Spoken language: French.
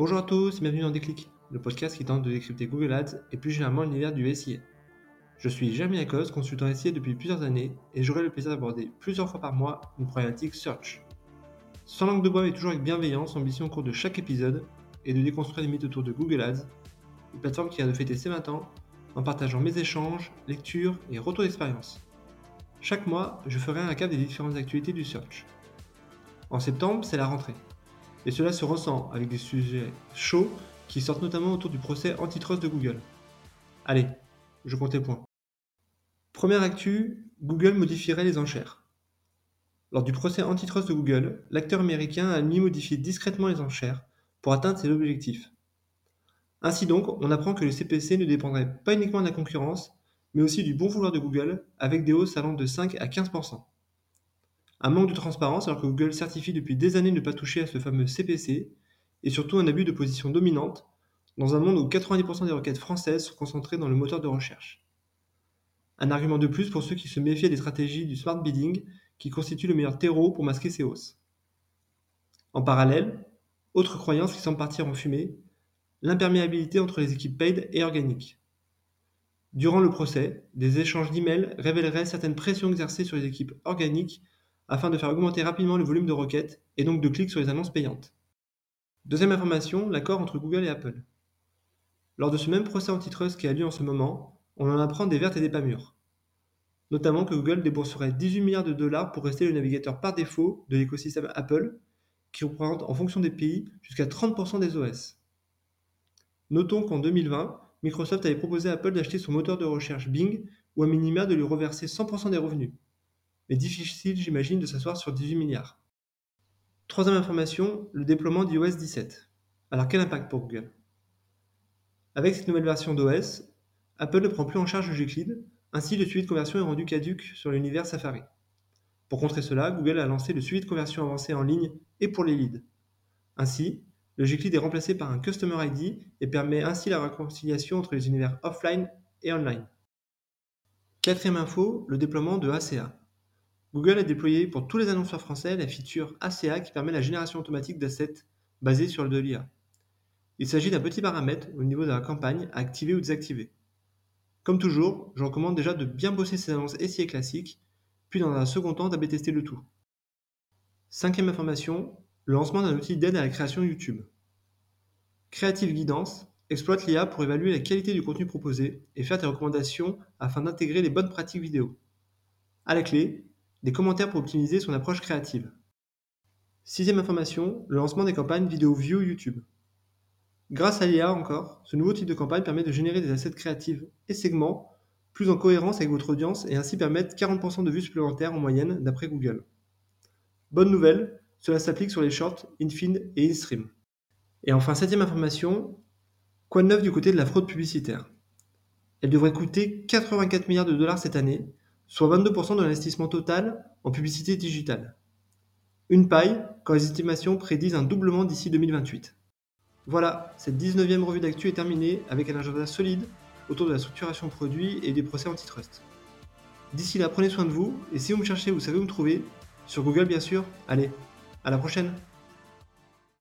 Bonjour à tous et bienvenue dans Déclic, le podcast qui tente de décrypter Google Ads et plus généralement l'univers du SIA. Je suis Jérémy Lacoste, consultant SIA depuis plusieurs années et j'aurai le plaisir d'aborder plusieurs fois par mois une problématique search. Sans langue de bois mais toujours avec bienveillance, ambition au cours de chaque épisode est de déconstruire les mythes autour de Google Ads, une plateforme qui a de fêter ses 20 ans en partageant mes échanges, lectures et retours d'expérience. Chaque mois, je ferai un récap des différentes actualités du search. En septembre, c'est la rentrée. Et cela se ressent avec des sujets chauds qui sortent notamment autour du procès antitrust de Google. Allez, je compte les points. Première actu, Google modifierait les enchères. Lors du procès antitrust de Google, l'acteur américain a mis modifier discrètement les enchères pour atteindre ses objectifs. Ainsi donc, on apprend que le CPC ne dépendrait pas uniquement de la concurrence, mais aussi du bon vouloir de Google, avec des hausses allant de 5 à 15%. Un manque de transparence alors que Google certifie depuis des années ne pas toucher à ce fameux CPC, et surtout un abus de position dominante, dans un monde où 90% des requêtes françaises sont concentrées dans le moteur de recherche. Un argument de plus pour ceux qui se méfiaient des stratégies du smart bidding qui constitue le meilleur terreau pour masquer ces hausses. En parallèle, autre croyance qui semble partir en fumée, l'imperméabilité entre les équipes paid et organiques. Durant le procès, des échanges d'emails révéleraient certaines pressions exercées sur les équipes organiques afin de faire augmenter rapidement le volume de requêtes et donc de clics sur les annonces payantes. Deuxième information, l'accord entre Google et Apple. Lors de ce même procès antitrust qui a lieu en ce moment, on en apprend des vertes et des pas mûres. Notamment que Google débourserait 18 milliards de dollars pour rester le navigateur par défaut de l'écosystème Apple, qui représente en fonction des pays jusqu'à 30% des OS. Notons qu'en 2020, Microsoft avait proposé à Apple d'acheter son moteur de recherche Bing ou à minima de lui reverser 100% des revenus. Mais difficile, j'imagine, de s'asseoir sur 18 milliards. Troisième information, le déploiement d'iOS 17. Alors quel impact pour Google? Avec cette nouvelle version d'OS, Apple ne prend plus en charge le Gclead, ainsi le suivi de conversion est rendu caduque sur l'univers Safari. Pour contrer cela, Google a lancé le suivi de conversion avancé en ligne et pour les leads. Ainsi, le Gclead est remplacé par un Customer ID et permet ainsi la réconciliation entre les univers offline et online. Quatrième info, le déploiement de ACA. Google a déployé pour tous les annonceurs français la feature ACA qui permet la génération automatique d'assets basée sur le de l'IA. Il s'agit d'un petit paramètre au niveau de la campagne à activer ou désactiver. Comme toujours, je recommande déjà de bien bosser ces annonces SIA classiques, puis dans un second temps d'AB tester le tout. Cinquième information, le lancement d'un outil d'aide à la création YouTube. Creative Guidance exploite l'IA pour évaluer la qualité du contenu proposé et faire des recommandations afin d'intégrer les bonnes pratiques vidéo. À la clé, des commentaires pour optimiser son approche créative. Sixième information, le lancement des campagnes vidéo view YouTube. Grâce à l'IA encore, ce nouveau type de campagne permet de générer des assets créatifs et segments plus en cohérence avec votre audience et ainsi permettre 40% de vues supplémentaires en moyenne d'après Google. Bonne nouvelle, cela s'applique sur les shorts, infin et in-stream. Et enfin, septième information, quoi de neuf du côté de la fraude publicitaire? Elle devrait coûter 84 milliards de dollars cette année, soit 22% de l'investissement total en publicité digitale. Une paille quand les estimations prédisent un doublement d'ici 2028. Voilà, cette 19e revue d'actu est terminée avec un agenda solide autour de la structuration produit et des procès antitrust. D'ici là, prenez soin de vous, et si vous me cherchez, vous savez où me trouver, sur Google bien sûr. Allez, à la prochaine